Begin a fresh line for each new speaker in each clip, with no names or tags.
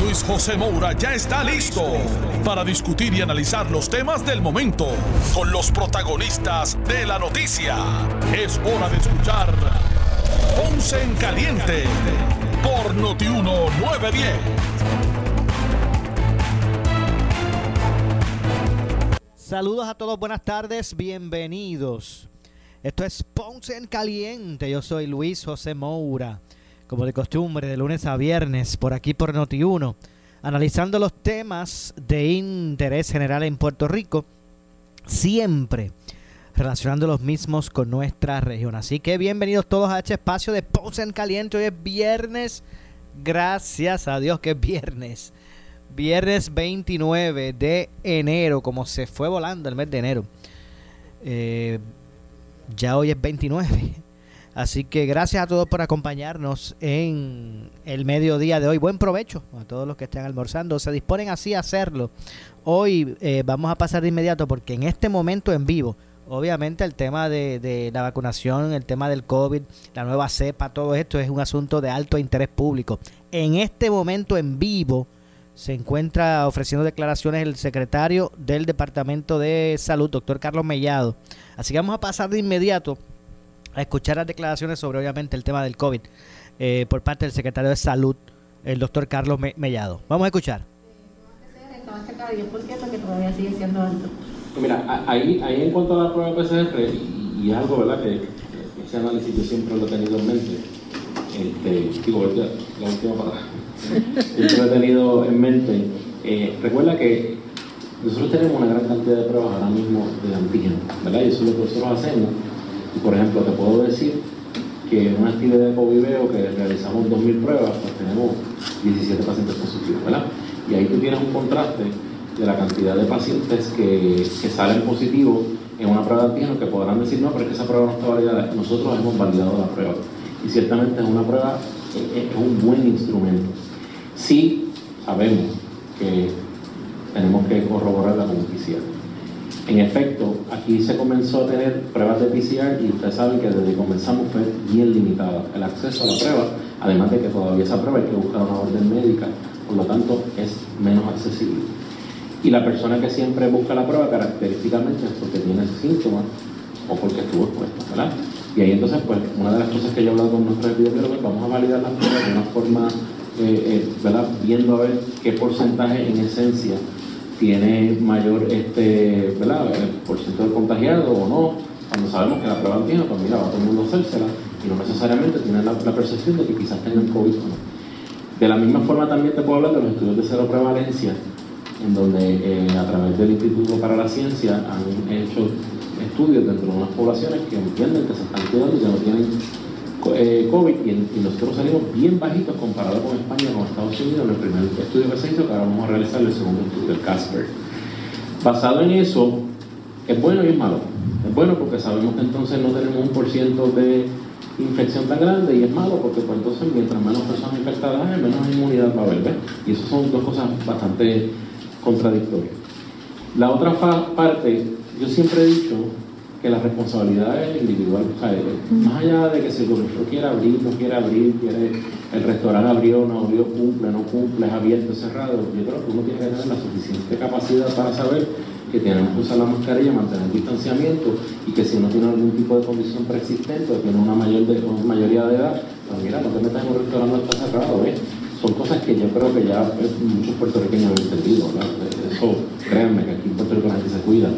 Luis José Moura ya está listo para discutir y analizar los temas del momento con los protagonistas de la noticia. Es hora de escuchar Ponce en Caliente por Notiuno 910.
Saludos a todos, buenas tardes, bienvenidos. Esto es Ponce en Caliente, yo soy Luis José Moura, como de costumbre, de lunes a viernes, por aquí por Noti1, analizando los temas de interés general en Puerto Rico, siempre relacionando los mismos con nuestra región. Así que bienvenidos todos a este espacio de Ponce en Caliente, hoy es viernes, gracias a Dios que es viernes. Viernes 29 de enero, como se fue volando el mes de enero. Eh, ya hoy es 29. Así que gracias a todos por acompañarnos en el mediodía de hoy. Buen provecho a todos los que estén almorzando. Se disponen así a hacerlo. Hoy eh, vamos a pasar de inmediato porque en este momento en vivo, obviamente el tema de, de, la vacunación, el tema del COVID, la nueva cepa, todo esto es un asunto de alto interés público. En este momento en vivo se encuentra ofreciendo declaraciones el secretario del Departamento de Salud, doctor Carlos Mellado. Así que vamos a pasar de inmediato a escuchar las declaraciones sobre obviamente el tema del COVID eh, por parte del secretario de Salud, el doctor Carlos Mellado. Vamos a escuchar.
Mira, ahí, ahí en cuanto a la prueba PCR, y, algo, ¿verdad? Que ese análisis yo siempre lo he tenido en mente. Este, digo, la última palabra siempre lo he tenido en mente. Eh, recuerda que nosotros tenemos una gran cantidad de pruebas ahora mismo de antígeno, ¿verdad? Y eso es lo que nosotros hacemos. Por ejemplo, te puedo decir que en una actividad de Coviveo que realizamos 2.000 pruebas, pues tenemos 17 pacientes positivos, ¿verdad? Y ahí tú tienes un contraste de la cantidad de pacientes que, salen positivos en una prueba de antígeno que podrán decir, no, pero es que esa prueba no está validada. Nosotros hemos validado la prueba. Y ciertamente es una prueba, es, es un buen instrumento. Sí sabemos que tenemos que corroborarla con PCR. En efecto, aquí se comenzó a tener pruebas de PCR y ustedes saben que desde que comenzamos fue bien limitado el acceso a la prueba, además de que todavía esa prueba hay que buscar una orden médica, por lo tanto es menos accesible. Y la persona que siempre busca la prueba característicamente es porque tiene síntomas o porque estuvo expuesta, ¿verdad? Y ahí entonces, pues, una de las cosas que yo he hablado con nuestros epidemiólogos, vamos a validar las pruebas de una forma eh, eh, ¿verdad? viendo a ver qué porcentaje en esencia tiene mayor este, ¿verdad? el porcentaje de contagiado o no, cuando sabemos que la prueba antígeno, pues mira, va todo el mundo a hacérsela y no necesariamente tiene la, percepción de que quizás tengan COVID o no. De la misma forma también te puedo hablar de los estudios de cero prevalencia, en donde eh, a través del Instituto para la Ciencia han hecho estudios dentro de unas poblaciones que entienden que se están cuidando y que no tienen eh, COVID y, y, nosotros salimos bien bajitos comparado con España, con Estados Unidos, en el primer estudio que se hizo, que ahora vamos a realizar el segundo estudio, el Casper. Basado en eso, es bueno y es malo. Es bueno porque sabemos que entonces no tenemos un por ciento de infección tan grande y es malo porque pues entonces mientras menos personas infectadas hay, menos inmunidad va a haber. ¿ves? Y eso son dos cosas bastante contradictorias. La otra parte, yo siempre he dicho que la responsabilidad es individual. O sea, más allá de que si el gobierno quiere abrir, no quiere abrir, quiere, el restaurante abrió, no abrió, cumple, no cumple, es abierto, cerrado, yo creo que uno tiene que tener la suficiente capacidad para saber que tenemos que usar la mascarilla, mantener el distanciamiento y que si uno tiene algún tipo de condición preexistente o tiene una, mayor de, una mayoría de edad, pues mira, no te metas en un restaurante, no está cerrado, ¿ves? Son cosas que yo creo que ya muchos puertorriqueños han entendido, ¿verdad? Eso, créanme que aquí en Puerto Rico la gente se cuida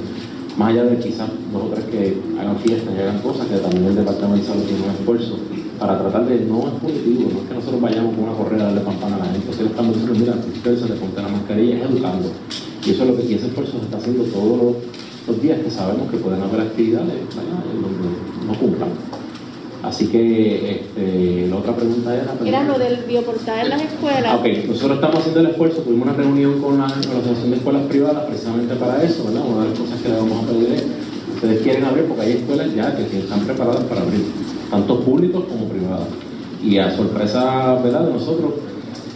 más allá de quizás dos o tres que hagan fiestas y hagan cosas, que también el Departamento de Salud tiene un esfuerzo para tratar de, no es punitivo, no es que nosotros vayamos con una correa a darle campana a la gente, que estamos diciendo, mira, ustedes se le ponte la mascarilla, es educando. Y eso es lo que ese esfuerzo se está haciendo todos los, días que sabemos que pueden haber actividades donde no cumplan. Así que este, la otra pregunta era...
Era lo del bioportal en las escuelas.
Ok, nosotros estamos haciendo el esfuerzo, tuvimos una reunión con la, con la Asociación de Escuelas Privadas precisamente para eso, ¿verdad? Una de las cosas que le vamos a pedir es ustedes quieren abrir porque hay escuelas ya que están preparadas para abrir, tanto públicos como privados. Y a sorpresa ¿verdad? de nosotros,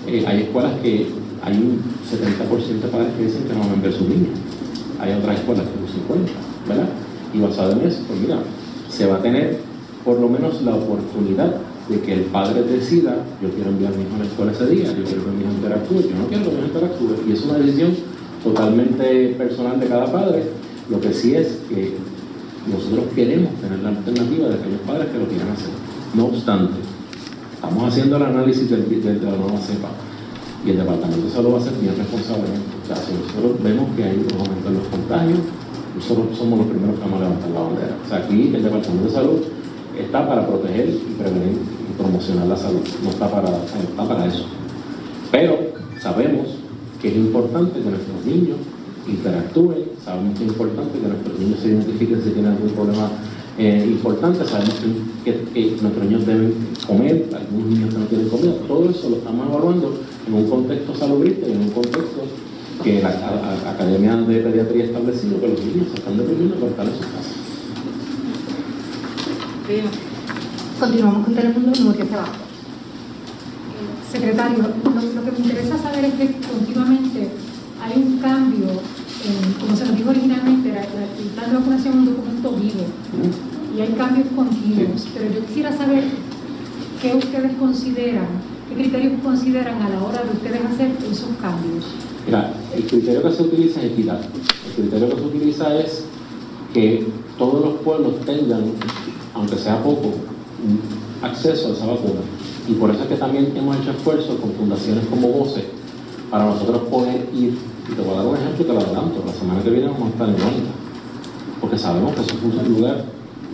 eh, hay escuelas que hay un 70% de padres que dicen que no van a ver sus niños. Hay otras escuelas que un 50%, ¿verdad? Y basado en eso, pues mira, se va a tener por lo menos la oportunidad de que el padre decida, yo quiero enviar a mi hijo a la escuela ese día, yo quiero que mi hijo interactúe, yo no quiero que mi hijo interactúe. Y es una decisión totalmente personal de cada padre. Lo que sí es que nosotros queremos tener la alternativa de aquellos padres que lo quieran hacer. No obstante, estamos haciendo el análisis del, de la nueva cepa y el Departamento de Salud va a ser bien responsable. O sea, si nosotros vemos que hay un aumento en los contagios, nosotros somos los primeros que vamos a levantar la bandera. O sea, aquí el Departamento de Salud está para proteger y prevenir y promocionar la salud, no está para, está para eso. Pero sabemos que es importante que nuestros niños interactúen, sabemos que es importante que nuestros niños se identifiquen si tienen algún problema eh, importante, sabemos que, nuestros niños deben comer, algunos niños que no tienen comida, todo eso lo estamos evaluando en un contexto salubrista y en un contexto que la, Academia de Pediatría ha establecido que los niños se están deprimiendo por estar en sus casas.
Continuamos con Telemundo, Nuria Ceballos. Secretario, lo, que me interesa saber es que continuamente hay un cambio, en, como se nos dijo originalmente, la, el plan de vacunación es un documento vivo y hay cambios continuos, pero yo quisiera saber qué ustedes consideran, qué criterios consideran a la hora de ustedes hacer esos cambios.
Mira, el criterio que se utiliza es equidad. El criterio que se utiliza es que todos los pueblos tengan, aunque sea poco, acceso a esa vacuna. Y por eso es que también hemos hecho esfuerzos con fundaciones como VOCE para nosotros poder ir, y te voy a dar un ejemplo que lo adelanto, la semana que viene vamos a estar en Mónica, porque sabemos que eso es un lugar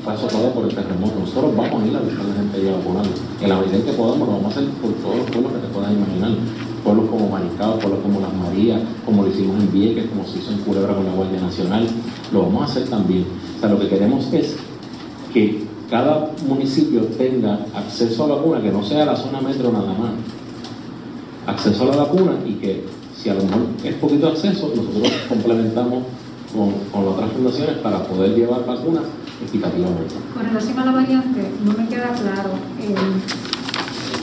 fue azotado por el terremoto. Nosotros vamos a ir a buscar a la gente allá vacunando. En la medida que podamos, lo vamos a hacer por todos los pueblos que te puedas imaginar. Pueblos como Manicao, pueblos como Las Marías, como lo hicimos en Vieques, como se hizo en Culebra con la Guardia Nacional. Lo vamos a hacer también. O sea, lo que queremos es que cada municipio tenga acceso a la vacuna, que no sea la zona metro nada más, acceso a la vacuna y que si a lo mejor es poquito acceso, nosotros complementamos con, con otras fundaciones para poder llevar vacunas equitativamente.
Con relación a la variante, no me queda claro. Eh,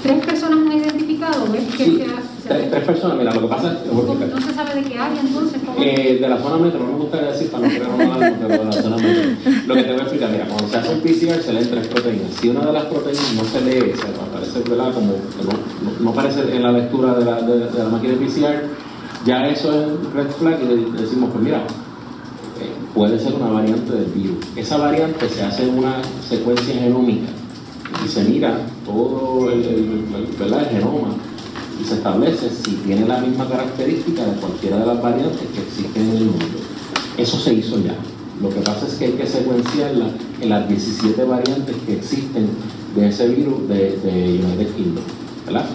¿Tres personas han identificado? ¿Ves que
sí, tres, personas, mira, lo que pasa es que...
¿No se sabe de qué área entonces?
Eh, de la zona metro, no me gustaría decir para no crear una de la zona metro. Lo que te voy a explicar, mira, cuando se hace un PCR se leen tres proteínas. Si una de las proteínas no se lee, se aparece, ¿verdad? Como no, no, aparece en la lectura de la, de, de la máquina de PCR, ya eso es red flag y decimos, pues mira, eh, puede ser una variante del virus. Esa variante se hace en una secuencia genómica y se mira todo el, genoma se establece si tiene la misma característica de cualquiera de las variantes que existen en el mundo. Eso se hizo ya. Lo que pasa es que hay que secuenciarla en las 17 variantes que existen de ese virus de, de United. ¿verdad?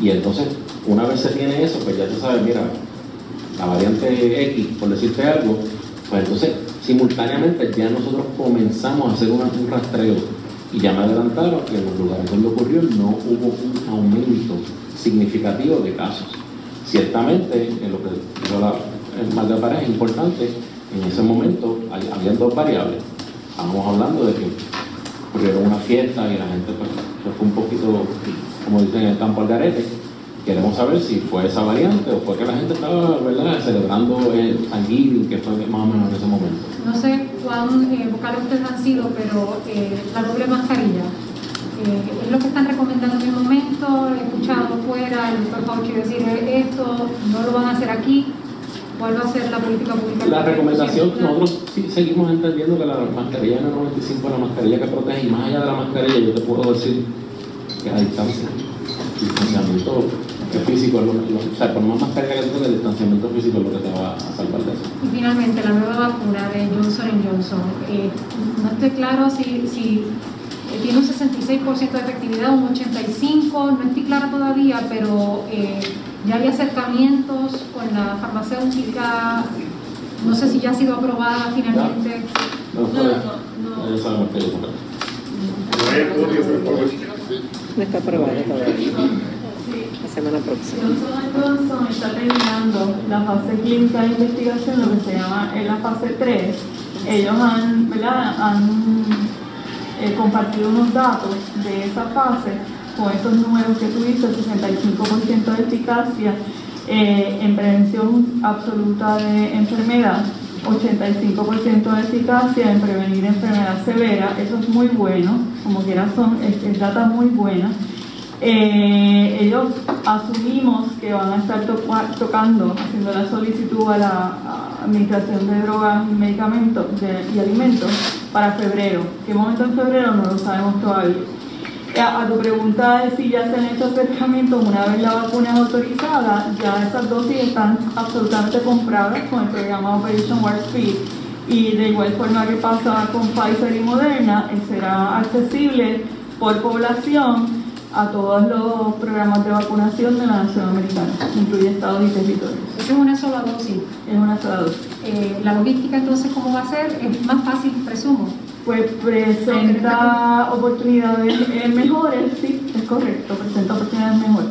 Y entonces, una vez se tiene eso, pues ya tú sabes, mira, la variante X, por decirte algo, pues entonces simultáneamente ya nosotros comenzamos a hacer un rastreo y ya me adelantaron que en los lugares donde ocurrió no hubo un aumento significativo de casos. Ciertamente, en lo que dijo la, de pareja es importante, en ese momento había dos variables. Estábamos hablando de que ocurrieron una fiesta y la gente pues, fue un poquito, como dicen en el campo al garete Queremos saber si fue esa variante o fue que la gente estaba celebrando el que fue más o menos en ese momento.
No sé cuán eh, vocales ustedes han sido, pero eh, la doble mascarilla. Eh, es lo que están recomendando en el momento, he escuchado fuera el doctor Fauci decir esto, no lo van a hacer aquí, ¿cuál va a ser la política pública?
La recomendación, nosotros sí seguimos entendiendo que la mascarilla N95 es la mascarilla que protege y más allá de la mascarilla yo te puedo decir que a distancia, distanciamiento físico, lo, o sea, por más mascarilla que tú el distanciamiento físico es lo que te va a salvar de eso.
Y finalmente, la nueva vacuna de Johnson Johnson, eh, no estoy claro si, si eh, tiene un 66% de efectividad, un 85%, no estoy clara todavía, pero eh, ya hay acercamientos con la farmacéutica, no sé si ya ha sido aprobada finalmente.
No, no, no. no, no. sabemos que
no está aprobada todavía semana próxima.
Johnson está terminando la fase clínica de investigación, lo que se llama en la fase 3,
ellos han, ¿verdad? han eh, compartido unos datos de esa fase con estos números que tuviste, 65% de eficacia eh, en prevención absoluta de enfermedad, 85% de eficacia en prevenir enfermedad severa, eso es muy bueno, como quiera son, es, es data muy buena. Eh, ellos asumimos que van a estar tocando, haciendo la solicitud a la Administración de Drogas Medicamentos y Alimentos para febrero. ¿Qué momento en febrero? No lo sabemos todavía. Eh, a, tu pregunta de si ya se han hecho acercamientos una vez la vacuna es autorizada, ya esas dosis están absolutamente compradas con el programa Operation Warp Speed y de igual forma que pasa con Pfizer y Moderna, eh, será accesible por población a todos los programas de vacunación de la nación americana, incluye estados y territorios.
Eso es una sola dosis.
Es una sola dosis.
Eh, la logística entonces, ¿cómo va a ser? Es más fácil, presumo.
Pues presenta oportunidades eh, mejores, sí, es correcto, presenta oportunidades mejores.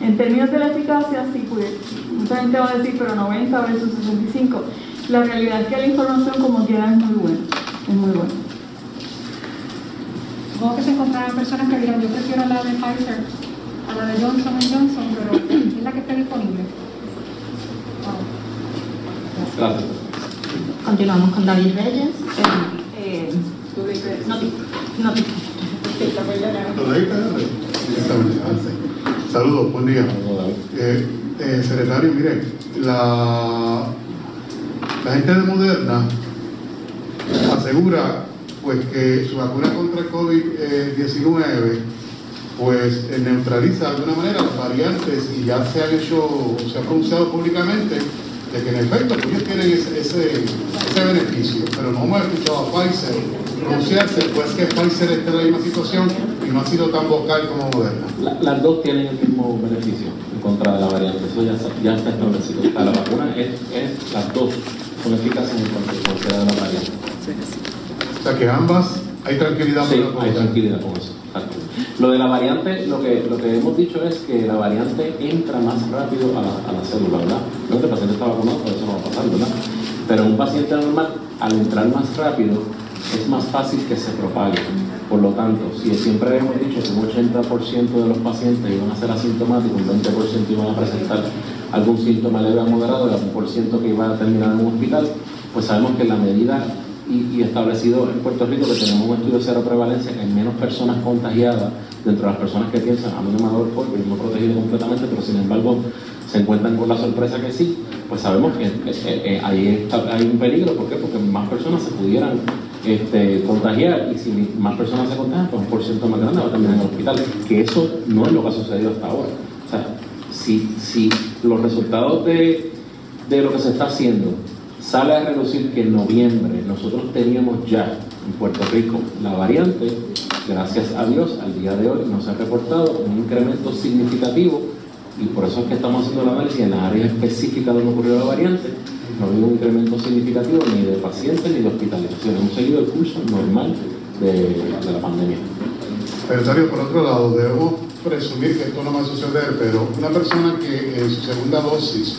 En términos de la eficacia, sí, pues, mucha gente va a decir, pero 90 versus 65. La realidad es que la información como quiera es muy buena, es muy buena.
Supongo que se encontrarán personas que dirán, yo prefiero la de Pfizer a la de Johnson Johnson, pero es la que está disponible.
Gracias.
Continuamos con David Reyes. Eh, eh,
Saludos, buen día. Eh, eh, secretario, mire, la, la gente de Moderna asegura pues que su vacuna contra el COVID-19 pues neutraliza de alguna manera las variantes y ya se han hecho, se ha pronunciado públicamente de que en efecto pues ellos tienen ese, ese, beneficio, pero no hemos escuchado a Pfizer pronunciarse, pues que Pfizer está en la misma situación y no ha sido tan vocal como Moderna.
las dos tienen el mismo beneficio en contra de la variante, eso ya, ya está establecido. la vacuna es, es, las dos son eficaces en contra de la variante.
Sea que ambas hay tranquilidad.
Sí, hay tranquilidad con eso. Lo de la variante, lo que, lo que hemos dicho es que la variante entra más rápido a la, a la célula, ¿verdad? No que el paciente está vacunado, eso no va a pasar, ¿verdad? Pero un paciente normal, al entrar más rápido, es más fácil que se propague. Por lo tanto, si siempre hemos dicho que un 80% de los pacientes iban a ser asintomáticos, un 20% iban a presentar algún síntoma leve a moderado y un por ciento que iba a terminar en un hospital, pues sabemos que la medida y, establecido en Puerto Rico que tenemos un estudio de cero prevalencia, que hay menos personas contagiadas dentro de las personas que piensan, a mí no me ha protegido completamente, pero sin embargo se encuentran con la sorpresa que sí, pues sabemos que eh, ahí hay un peligro. ¿Por qué? Porque más personas se pudieran este, contagiar y si más personas se contagian, pues un por ciento más grande va a terminar en el hospital. Que eso no es lo que ha sucedido hasta ahora. O sea, si, si los resultados de, de lo que se está haciendo sale a reducir que en noviembre nosotros teníamos ya en Puerto Rico la variante, gracias a Dios, al día de hoy nos ha reportado un incremento significativo y por eso es que estamos haciendo el análisis en la área específica donde ocurrió la variante, no ha un incremento significativo ni de pacientes ni de hospitalización, hemos seguido el curso normal de, la pandemia.
Secretario, por otro lado, debemos presumir que esto no va a suceder, pero una persona que en su segunda dosis,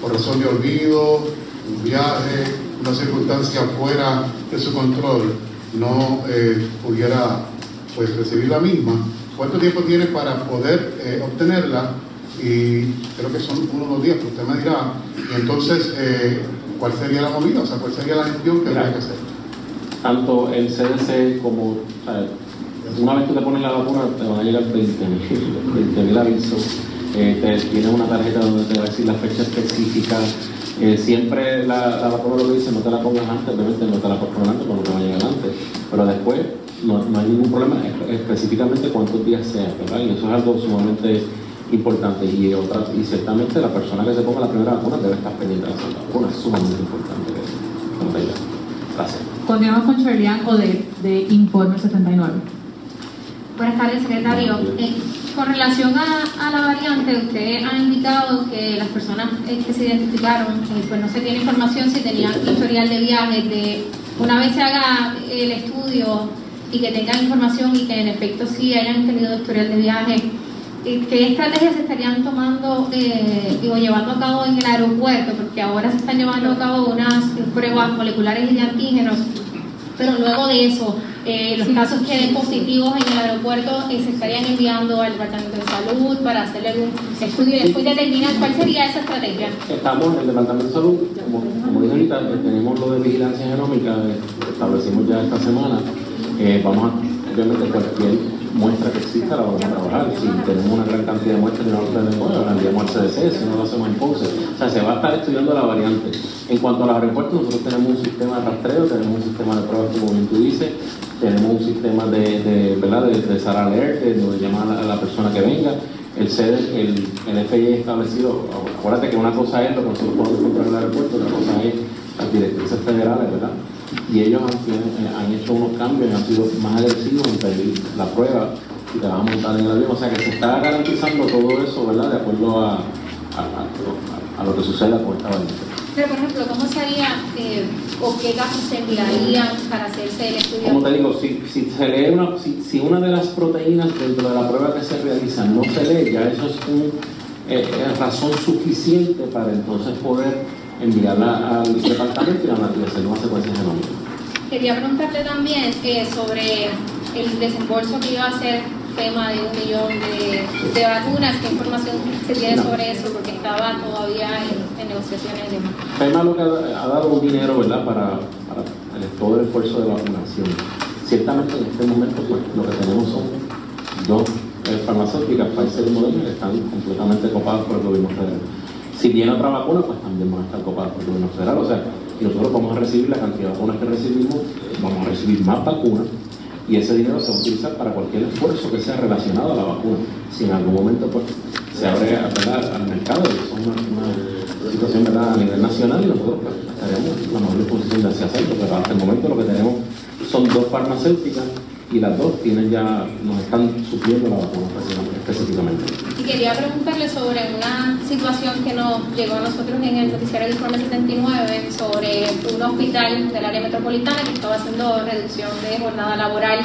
por razón de olvido, un viaje, una circunstancia fuera de su control, no eh, pudiera pues, recibir la misma, ¿cuánto tiempo tiene para poder eh, obtenerla? Y creo que son unos dos días, que usted me dirá. Entonces, eh, ¿cuál sería la movida? O sea, ¿cuál sería la gestión que habría que hacer?
Tanto el CDC como... una vez que te pones la vacuna, te van a llegar 20.000 avisos. te, tienes una tarjeta donde te va a decir la fecha específica, eh, siempre la, la vacuna lo dice, no te la pongas antes, obviamente no te la pongas antes cuando te va a llegar antes, pero después no, no hay ningún problema, específicamente cuántos días sea, ¿verdad? Y eso es algo sumamente importante y, otra, y ciertamente la persona que se ponga la primera vacuna debe estar pendiente de la segunda vacuna, es sumamente importante Gracias.
Continuamos con Charlian de, de Informe 79.
Buenas tardes, secretario. Eh, con relación a, la variante, usted ha indicado que las personas eh, que se identificaron, eh, pues no se tiene información si tenían historial de viajes. De, una vez se haga el estudio y que tengan información y que en efecto sí hayan tenido historial de viaje, eh, ¿qué estrategias se estarían tomando eh, o llevando a cabo en el aeropuerto? Porque ahora se están llevando a cabo unas pruebas moleculares y de antígenos, pero luego de eso, eh, los casos que den positivos en el aeropuerto eh, se estarían enviando al Departamento de Salud para hacerle algún estudio y después determinar cuál sería esa estrategia.
Estamos en el Departamento de Salud, como, como dije ahorita, eh, tenemos lo de vigilancia genómica, eh, establecimos ya esta semana. Vamos a, obviamente, cualquier muestra que exista la vamos a trabajar. Si tenemos una gran cantidad de muestras no la tenemos, la enviamos al CDC, si no lo hacemos en Ponce. O sea, se va a estar estudiando la variante. En cuanto a los aeropuertos, nosotros tenemos un sistema de rastreo, tenemos un sistema de pruebas, como bien tú dices, tenemos un sistema de, de, ¿verdad? de, de SAR Alert, de donde llaman a la persona que venga. El, CD, el, el FIA establecido, acuérdate que una cosa es lo que nosotros podemos encontrar en el aeropuerto, otra cosa es las directrices federales, ¿verdad? Y ellos han, han hecho unos cambios y han sido más agresivos en pedir la prueba y te vas a montar en el avión. O sea que se está garantizando todo eso, ¿verdad? De acuerdo a, a, a, a lo que suceda con esta variante.
Pero, por ejemplo, ¿cómo se haría eh, o qué casos se enviarían para hacerse el estudio?
Como te digo, si, si se lee una, si, si, una de las proteínas dentro de la prueba que se realiza no se lee, ya eso es una eh, razón suficiente para entonces poder enviarla al departamento y hacer una secuencia genómica.
Quería preguntarte también eh, sobre el desembolso que iba a ser tema de un millón de, de vacunas, qué información se tiene no. sobre eso, porque estaba todavía en, en negociaciones y demás.
FEMA lo que ha, ha dado un dinero, ¿verdad?, para, para el, todo el esfuerzo de vacunación. Ciertamente en este momento pues, lo que tenemos son dos eh, farmacéuticas, Pfizer y Moderna, que están completamente copadas por el gobierno federal. Si viene otra vacuna, pues también van a estar copadas por el gobierno federal. O sea, nosotros vamos a recibir la cantidad de vacunas que recibimos, vamos a recibir más vacunas y ese dinero se va a utilizar para cualquier esfuerzo que sea relacionado a la vacuna. Si en algún momento pues, se abre al mercado, es una, una situación ¿verdad? a nivel nacional y nosotros pues, estaremos en la mejor disposición de hacerlo, pero hasta el momento lo que tenemos son dos farmacéuticas y las dos tienen ya, nos están supliendo la vacuna específicamente.
Y quería preguntarle sobre una situación que nos llegó a nosotros en el noticiario de Informe 79 sobre un hospital del área metropolitana que estaba haciendo reducción de jornada laboral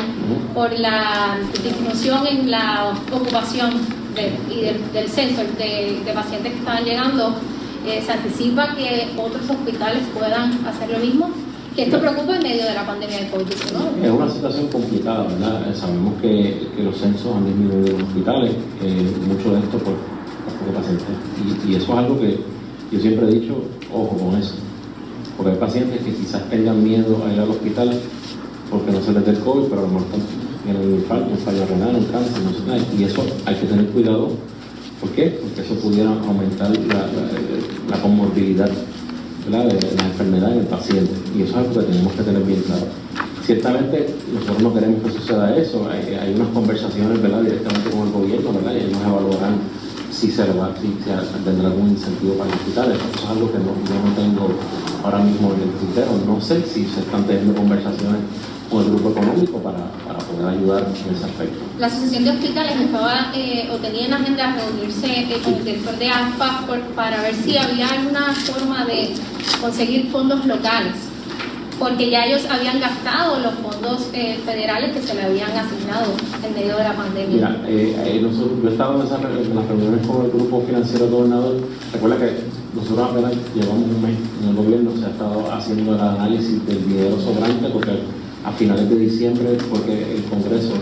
por la disminución en la ocupación de, y del, del censo de, de, pacientes que estaban llegando. Eh, ¿Se anticipa que otros hospitales puedan hacer lo mismo? Que esto preocupa en medio de la pandemia de COVID-19.
Es una situación complicada, ¿verdad? Sabemos que, los censos han disminuido en los hospitales, eh, mucho de esto por, por pacientes. Y, eso es algo que yo siempre he dicho, ojo con eso. Porque hay pacientes que quizás tengan miedo a ir al hospital porque no se les dé el COVID, pero a lo mejor tienen un infarto, un fallo renal, un cáncer, no sé nada. Y eso hay que tener cuidado. ¿Por qué? Porque eso pudiera aumentar la, la comorbilidad ¿verdad? de la enfermedad en el paciente. Y eso es algo que tenemos que tener bien claro. Ciertamente nosotros no queremos que suceda eso. Hay, unas conversaciones ¿verdad? directamente con el gobierno ¿verdad? y ellos evaluarán si se va, si tendrá algún incentivo para los hospitales. Eso es algo que yo no tengo ahora mismo en el criterio. No sé si se están teniendo conversaciones con el grupo económico para, para poder ayudar en ese aspecto.
La Asociación de Hospitales estaba eh, o tenía en agenda reunirse eh, con el director de ASPA por, para ver si había alguna forma de conseguir fondos locales, porque ya ellos habían gastado los fondos eh, federales que se le habían asignado en medio de la pandemia.
Mira, eh, nosotros, yo estaba en, esa, en, las reuniones con el grupo financiero gobernador, recuerda que nosotros apenas llevamos un mes en el gobierno, se ha estado haciendo el análisis del dinero sobrante, porque a finales de diciembre, porque el Congreso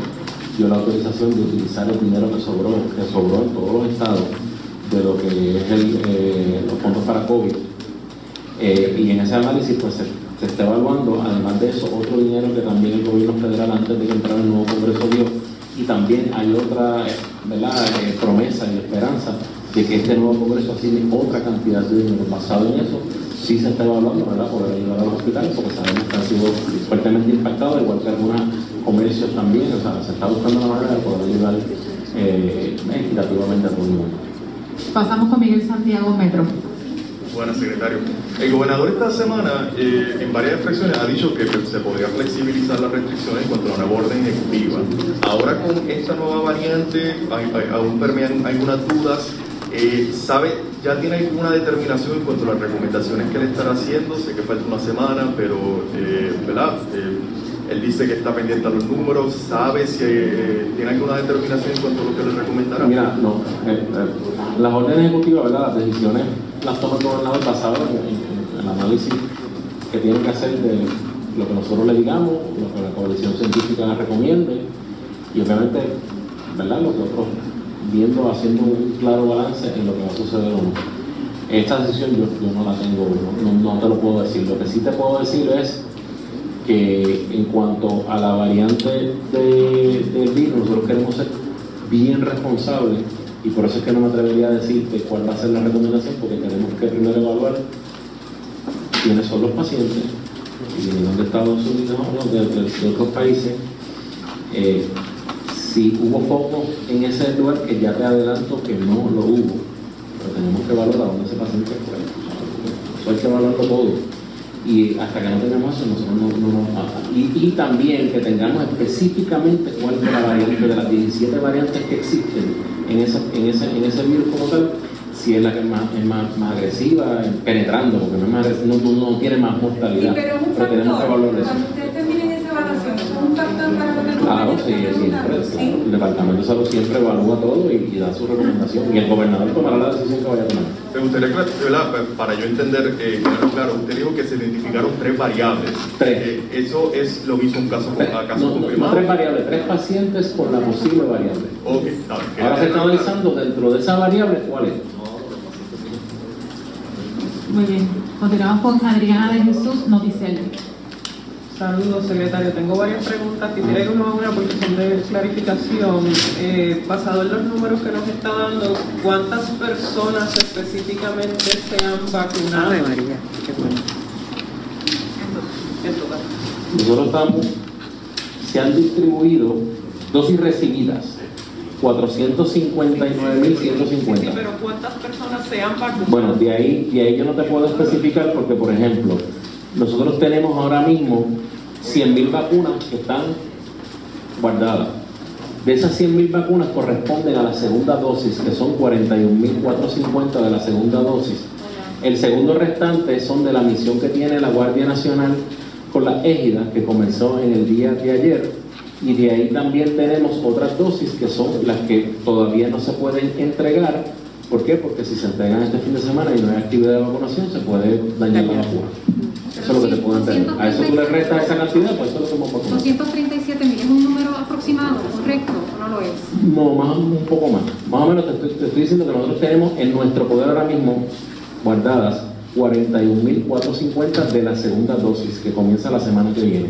dio la autorización de utilizar el dinero que sobró, que sobró en todos los estados de lo que es eh, los fondos para COVID. Eh, y en ese análisis pues se, está evaluando, además de eso, otro dinero que también el gobierno federal antes de que entrara el nuevo Congreso dio. Y también hay otra ¿verdad? Eh, promesa y esperanza de que este nuevo Congreso asigne otra cantidad de dinero basado en eso sí se está evaluando, ¿verdad?, poder ayudar a los hospitales, porque sabemos que han sido fuertemente impactados, igual que algunos comercios también, o sea, se está buscando una manera de poder ayudar eh, equitativamente a todo el mundo.
Pasamos con Miguel Santiago Metro.
Buenas, secretario. El gobernador esta semana, eh, en varias expresiones, ha dicho que se podría flexibilizar las restricciones en cuanto a una nueva orden ejecutiva. Ahora, con esta nueva variante, hay, hay, aún permean algunas dudas. Eh, ¿Sabe, ya tiene alguna determinación en cuanto a las recomendaciones que le están haciendo? Sé que falta una semana, pero, eh, ¿verdad? Él dice que está pendiente a los números, sabe si eh, tiene alguna determinación en cuanto a lo que le recomendará.
Mira, no, eh, eh, las órdenes ejecutivas, ¿verdad? Las decisiones las toma el gobernador basado en, el análisis que tiene que hacer de lo que nosotros le digamos, lo que la coalición científica recomiende y obviamente, ¿verdad? Nosotros viendo, haciendo un claro balance en lo que va a suceder o no. Esta decisión yo, yo no la tengo, no, no te lo puedo decir. Lo que sí te puedo decir es que en cuanto a la variante del virus, nosotros queremos ser bien responsables y por eso es que no me atrevería a decirte cuál va a ser la recomendación, porque tenemos que primero evaluar quiénes son los pacientes y de Estados Unidos o de, de, otros países. Eh, si hubo focos en ese lugar, que ya te adelanto que no lo hubo, pero tenemos que valorar dónde ese paciente fue. Eso hay que evaluarlo todo y hasta que no tenemos eso nosotros no, no nos. Y, y, también que tengamos específicamente cuál es la variante de las 17 variantes que existen en, esa, en, ese, en ese virus como tal, si es la que es más, es más, más agresiva, penetrando, porque no, es más, no, no, tiene más mortalidad.
pero,
pero tenemos que evaluar eso. Claro, sí, siempre. El Departamento de Salud siempre evalúa todo y, y, da su recomendación. Y el gobernador tomará la decisión que vaya a tomar.
Me gustaría, para yo entender, eh, claro, usted dijo que se identificaron tres variables.
Tres.
Eh, ¿Eso es lo mismo un caso, a caso
no,
confirmado?
No, tres variables, tres pacientes con la posible variable.
Ok, está bien.
Ahora se está analizando dentro de esa variable cuál es.
Muy bien. Continuamos con Adriana de Jesús, Noticel.
Saludos, secretario. Tengo varias preguntas. Quisiera ir uno a una porque son de clarificación. Eh, basado en los números que nos está dando, ¿cuántas personas específicamente se han vacunado?
Ay, María, qué bueno.
En total.
Nosotros estamos, se han distribuido dosis recibidas, 459.150.
Sí, pero ¿cuántas personas se han vacunado?
Bueno, de ahí, de ahí yo no te puedo especificar porque, por ejemplo, nosotros tenemos ahora mismo 100.000 vacunas que están guardadas. De esas 100.000 vacunas corresponden a la segunda dosis, que son 41.450 de la segunda dosis. El segundo restante son de la misión que tiene la Guardia Nacional con la égida, que comenzó en el día de ayer. Y de ahí también tenemos otras dosis que son las que todavía no se pueden entregar. ¿Por qué? Porque si se entregan este fin de semana y no hay actividad de vacunación, se puede dañar la vacuna. Eso es lo que te puedo entender. A eso tú le restas esa cantidad, pues eso es lo que hemos vacunado.
237 mil, ¿es un número aproximado, correcto o no lo es?
No, más un poco más. Más o menos te estoy, te estoy diciendo que nosotros tenemos en nuestro poder ahora mismo guardadas 41.450 de la segunda dosis que comienza la semana que viene.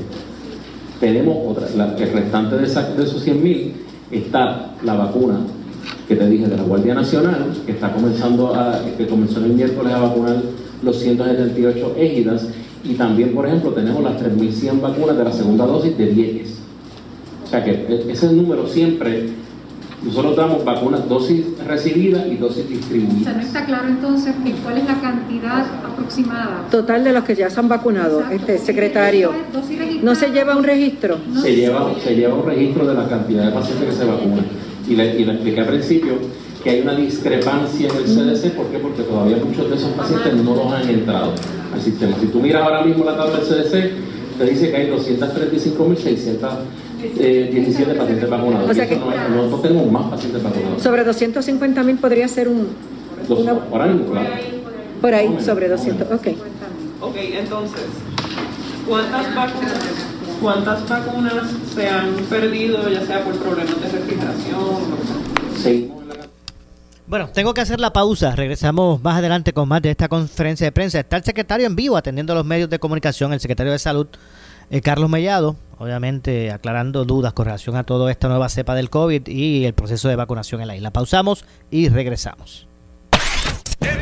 Tenemos otra, la, el restante de, esa, de esos 100.000 está la vacuna que te dije de la Guardia Nacional, que está comenzando a, que comenzó el miércoles a vacunar los 178 égidas y también, por ejemplo, tenemos las 3.100 vacunas de la segunda dosis de Vieques. O sea que ese número siempre, nosotros damos vacunas, dosis recibidas y dosis
O
distribuidas.
sea, no está claro entonces cuál es la cantidad aproximada.
Total de los que ya se han vacunado,
Exacto.
este secretario. ¿No se lleva un registro?
No
Se lleva, se lleva un registro de la cantidad de pacientes que se vacunan. Y le, y le expliqué al principio que hay una discrepancia en el CDC, ¿por qué? Porque todavía muchos de esos pacientes no los han entrado al sistema. Si tú miras ahora mismo la tabla del CDC, te dice que hay 235.617 pacientes vacunados.
O sea que-
no nosotros tenemos más pacientes vacunados.
Sobre 250 mil podría ser un...
Dos-
una-
ahora mismo, claro.
por ahí, sobre 200. Ok.
Ok, entonces, ¿cuántas vacunas, ¿cuántas vacunas se han perdido, ya sea por problemas de refrigeración? o-
la
Bueno, tengo que hacer la pausa. Regresamos más adelante con más de esta conferencia de prensa. Está el secretario en vivo atendiendo a los medios de comunicación, el secretario de Salud, eh, Carlos Mellado, obviamente aclarando dudas con relación a toda esta nueva cepa del COVID y el proceso de vacunación en la isla. Pausamos y regresamos.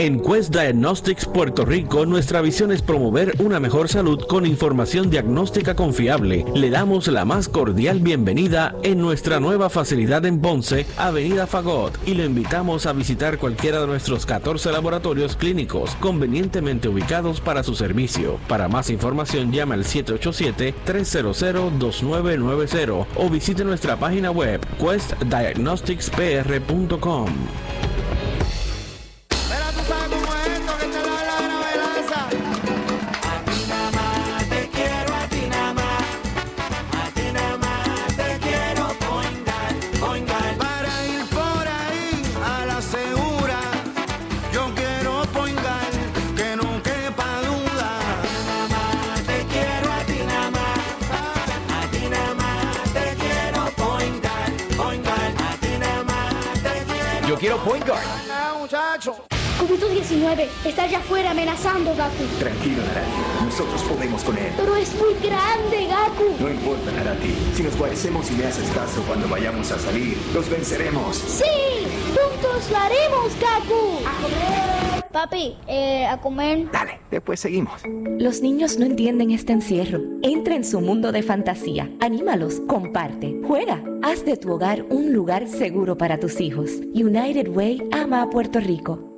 En Quest Diagnostics Puerto Rico, nuestra visión es promover una mejor salud con información diagnóstica confiable. Le damos la más cordial bienvenida en nuestra nueva facilidad en Ponce, Avenida Fagot, y le invitamos a visitar cualquiera de nuestros 14 laboratorios clínicos convenientemente ubicados para su servicio. Para más información, llame al 787-300-2990 o visite nuestra página web questdiagnosticspr.com.
point guard.
muchacho.
COVID-19 está allá afuera amenazando, Gaku.
Tranquilo, Narati. Nosotros podemos con él.
Pero es muy grande, Gaku.
No importa, Narati. Si nos guarecemos y me haces caso cuando vayamos a salir, los venceremos.
¡Sí! ¡Juntos lo haremos, Gaku! ¡A comer! Papi, eh, a comer.
Dale, después seguimos.
Los niños no entienden este encierro. Entra en su mundo de fantasía. Anímalos, comparte, juega. Haz de tu hogar un lugar seguro para tus hijos. United Way ama a Puerto Rico.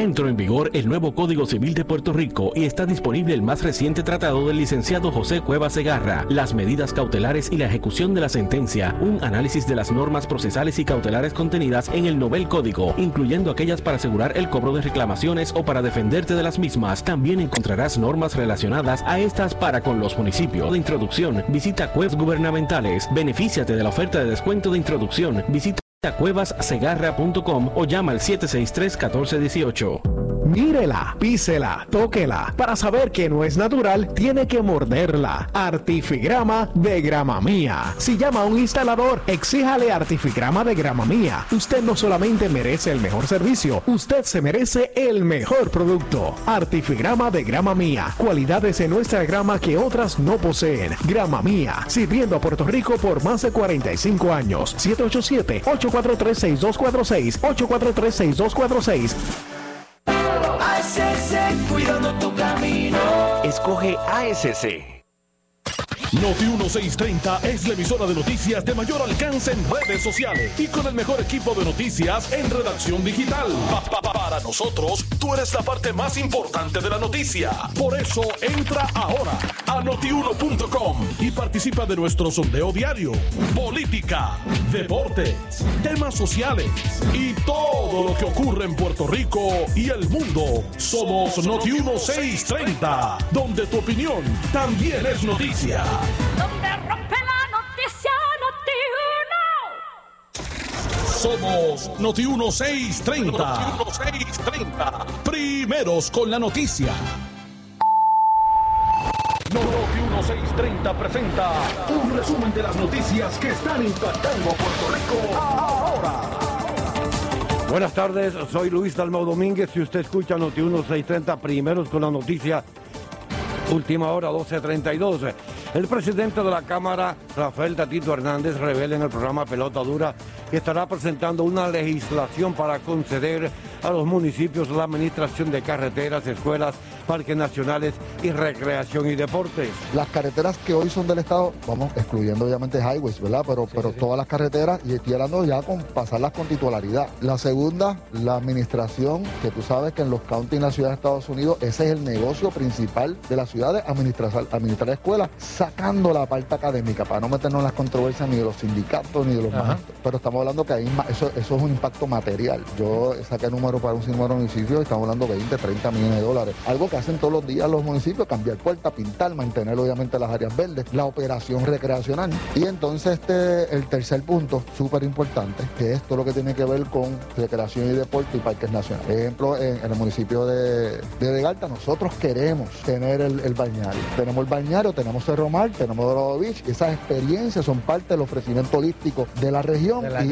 Entró en vigor el nuevo Código Civil de Puerto Rico y está disponible el más reciente tratado del licenciado José Cuevas Segarra, las medidas cautelares y la ejecución de la sentencia, un análisis de las normas procesales y cautelares contenidas en el novel código, incluyendo aquellas para asegurar el cobro de reclamaciones o para defenderte de las mismas. También encontrarás normas relacionadas a estas para con los municipios. De introducción, visita Cuevas Gubernamentales, benefíciate de la oferta de descuento de introducción, visita cuevassegarra.com o llama al 763-1418.
Mírela, písela, tóquela. Para saber que no es natural, tiene que morderla. Artifigrama de grama mía. Si llama a un instalador, exíjale Artifigrama de grama mía. Usted no solamente merece el mejor servicio, usted se merece el mejor producto. Artifigrama de grama mía. Cualidades en nuestra grama que otras no poseen. Grama mía. Sirviendo a Puerto Rico por más de 45 años. 787-843-6246. 843-6246.
ASC, cuidando tu camino.
Escoge ASC.
Noti 1630 es la emisora de noticias de mayor alcance en redes sociales y con el mejor equipo de noticias en redacción digital. Pa- pa- pa- para nosotros, tú eres la parte más importante de la noticia. Por eso, entra ahora a notiuno.com y participa de nuestro sondeo diario. Política, deportes, temas sociales y todo lo que ocurre en Puerto Rico y el mundo. Somos Noti 1630, donde tu opinión también es noticia.
Donde rompe la noticia, noti
Somos Noti 1630. Noti 1630. Primeros con la noticia. Noti 1630 presenta un resumen de las noticias que están impactando a Puerto Rico ahora.
Buenas tardes, soy Luis Dalmau Domínguez y usted escucha Noti 1630 primeros con la noticia última hora 12.32. El presidente de la Cámara, Rafael Tatito Hernández, revela en el programa Pelota Dura que estará presentando una legislación para conceder a los municipios la administración de carreteras, escuelas, parques nacionales y recreación y deportes.
Las carreteras que hoy son del Estado, vamos, excluyendo obviamente highways, ¿verdad? Pero, pero todas las carreteras, y estoy hablando ya con pasarlas con titularidad. La segunda, la administración, que tú sabes que en los counties en la ciudad de Estados Unidos, ese es el negocio principal de las ciudades, administrar, administrar escuelas, sacando la parte académica, para no meternos en las controversias ni de los sindicatos ni de los maestros. Pero estamos hablando que ahí eso, eso es un impacto material. Yo saqué número para un sinnúmero de municipios y estamos hablando de 20, 30 millones de dólares. Algo que hacen todos los días los municipios, cambiar puertas, pintar, mantener obviamente las áreas verdes, la operación recreacional. Y entonces este, el tercer punto, súper importante, que es todo lo que tiene que ver con recreación y deporte y parques nacionales. Por ejemplo, en, en el municipio de, de nosotros queremos tener el, el balneario. Tenemos el balneario, tenemos Cerro Mar, tenemos Dorado Beach, esas experiencias son parte del ofrecimiento holístico de la región.
De la-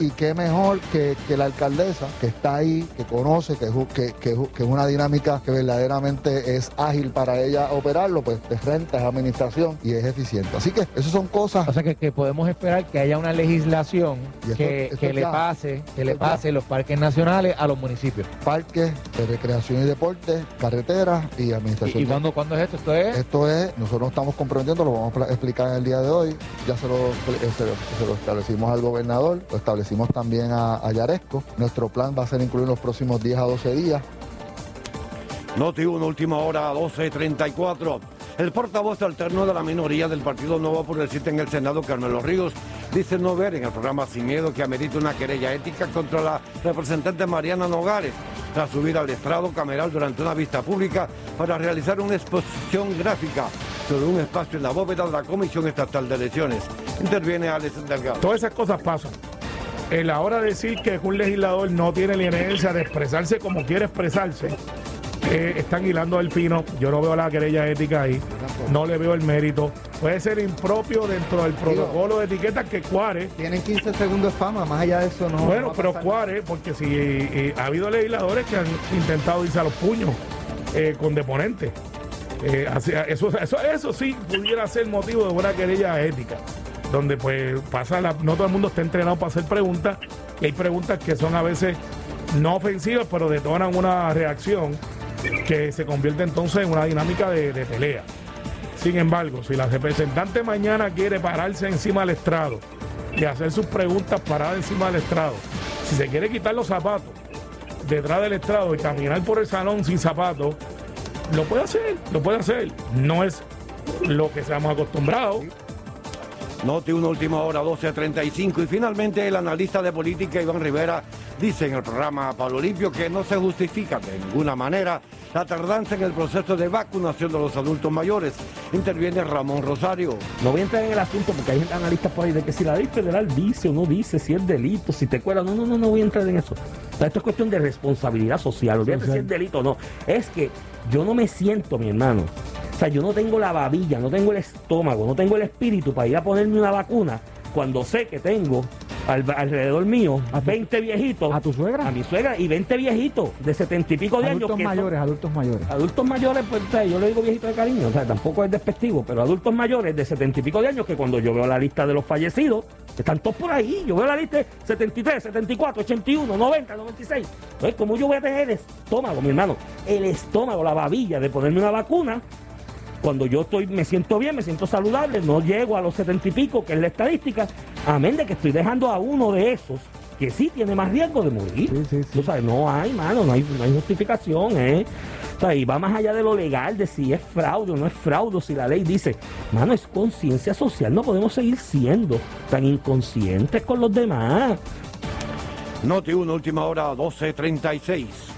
y, qué mejor que, que la alcaldesa, que está ahí, que conoce, que, que, que que es una dinámica que verdaderamente es ágil para ella operarlo, pues de frente a esa administración y es eficiente. Así que esas son cosas.
O sea que, que podemos esperar que haya una legislación
esto-
que,
esto
que le pase, que le pase los parques nacionales a los municipios.
Parques de recreación y deporte, carreteras y administración.
¿Y, y cuándo, cuándo es esto? Esto es
Esto es, nosotros nos estamos comprometiendo, lo vamos a explicar en el día de hoy. Ya se lo, eh, se lo- se lo establecimos al gobernador, lo establecimos también a, a Yaresco. Nuestro plan va a ser incluir en los próximos 10 a 12 días.
Noti 1, última hora, 12.34. El portavoz alterno de la minoría del Partido Nuevo Progresista en el Senado, Carmelo Ríos, dice no ver en el programa Sin Miedo que amerita una querella ética contra la representante Mariana Nogales tras subir al estrado cameral durante una vista pública para realizar una exposición gráfica sobre un espacio en la bóveda de la Comisión Estatal de Elecciones. Interviene Alex Delgado.
Todas esas cosas pasan. En la hora de decir que un legislador no tiene la inercia de expresarse como quiere expresarse, eh, están hilando el fino. Yo no veo la querella ética ahí. No le veo el mérito. Puede ser impropio dentro del protocolo de etiqueta que cuare.
Tienen 15 segundos de fama, más allá de eso no.
bueno,
no
pero cuare, porque si eh, ha habido legisladores que han intentado irse a los puños eh, con deponentes. Eso, eso, eso sí pudiera ser motivo de una querella ética, donde pues pasa la, no todo el mundo está entrenado para hacer preguntas, y hay preguntas que son a veces no ofensivas, pero detonan una reacción que se convierte entonces en una dinámica de, pelea. Sin embargo, si la representante mañana quiere pararse encima del estrado y hacer sus preguntas paradas encima del estrado, si se quiere quitar los zapatos detrás del estrado y caminar por el salón sin zapatos, lo puede hacer, lo puede hacer. No es lo que seamos acostumbrados.
Noti 1, última hora, 12.35. Y finalmente el analista de política Iván Rivera dice en el programa Pablo Limpio que no se justifica de ninguna manera la tardanza en el proceso de vacunación de los adultos mayores. Interviene Ramón Rosario.
No voy a entrar en el asunto porque hay analistas por ahí de que si la ley federal dice o no dice, si es delito, si te cuela. No, no, no, no voy a entrar en eso. O sea, esto es cuestión de responsabilidad social. Olvídate si es delito o no. Es que yo no me siento, mi hermano. O sea, yo no tengo la babilla, no tengo el estómago, no tengo el espíritu para ir a ponerme una vacuna cuando sé que tengo al- alrededor mío a 20 viejitos. ¿A
tu suegra?
A mi suegra y 20 viejitos de 70 y pico de
Adultos
años. que son-
mayores, adultos mayores.
Adultos mayores, pues o sea, yo le digo viejitos de cariño, o sea, tampoco es despectivo, pero adultos mayores de 70 y pico de años que cuando yo veo la lista de los fallecidos, están todos por ahí. Yo veo la lista de 73, 74, 81, 90, 96. Entonces, ¿cómo yo voy a tener el estómago, mi hermano? El estómago, la babilla de ponerme una vacuna. Cuando yo estoy, me siento bien, me siento saludable, no llego a los 70 y pico, que es la estadística, amén de que estoy dejando a uno de esos que sí tiene más riesgo de morir. Tú sabes, no hay, mano, no hay, no hay justificación, ¿eh? O sea, y va más allá de lo legal, de si es fraude o no es fraude, si la ley dice, mano, es conciencia social, no podemos seguir siendo tan inconscientes con los demás.
Noti 1, última hora, 12.36.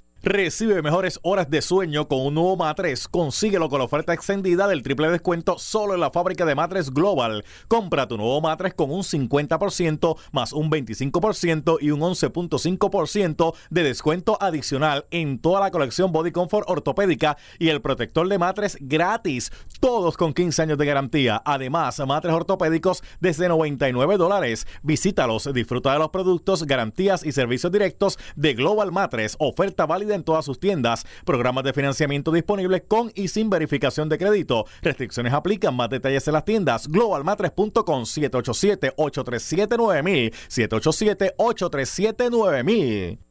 Recibe mejores horas de sueño con un nuevo matres. Consíguelo con la oferta extendida del triple descuento solo en la fábrica de matres Global. Compra tu nuevo matres con un 50% más un 25% y un 11.5% de descuento adicional en toda la colección Body Comfort ortopédica y el protector de matres gratis. Todos con 15 años de garantía. Además, matres ortopédicos desde 99 dólares. Visítalos, disfruta de los productos, garantías y servicios directos de Global Matres. Oferta válida en todas sus tiendas. Programas de financiamiento disponibles con y sin verificación de crédito. Restricciones aplican. Más detalles en las tiendas. Globalmatres.com 787-837-9000. 787-837-9000.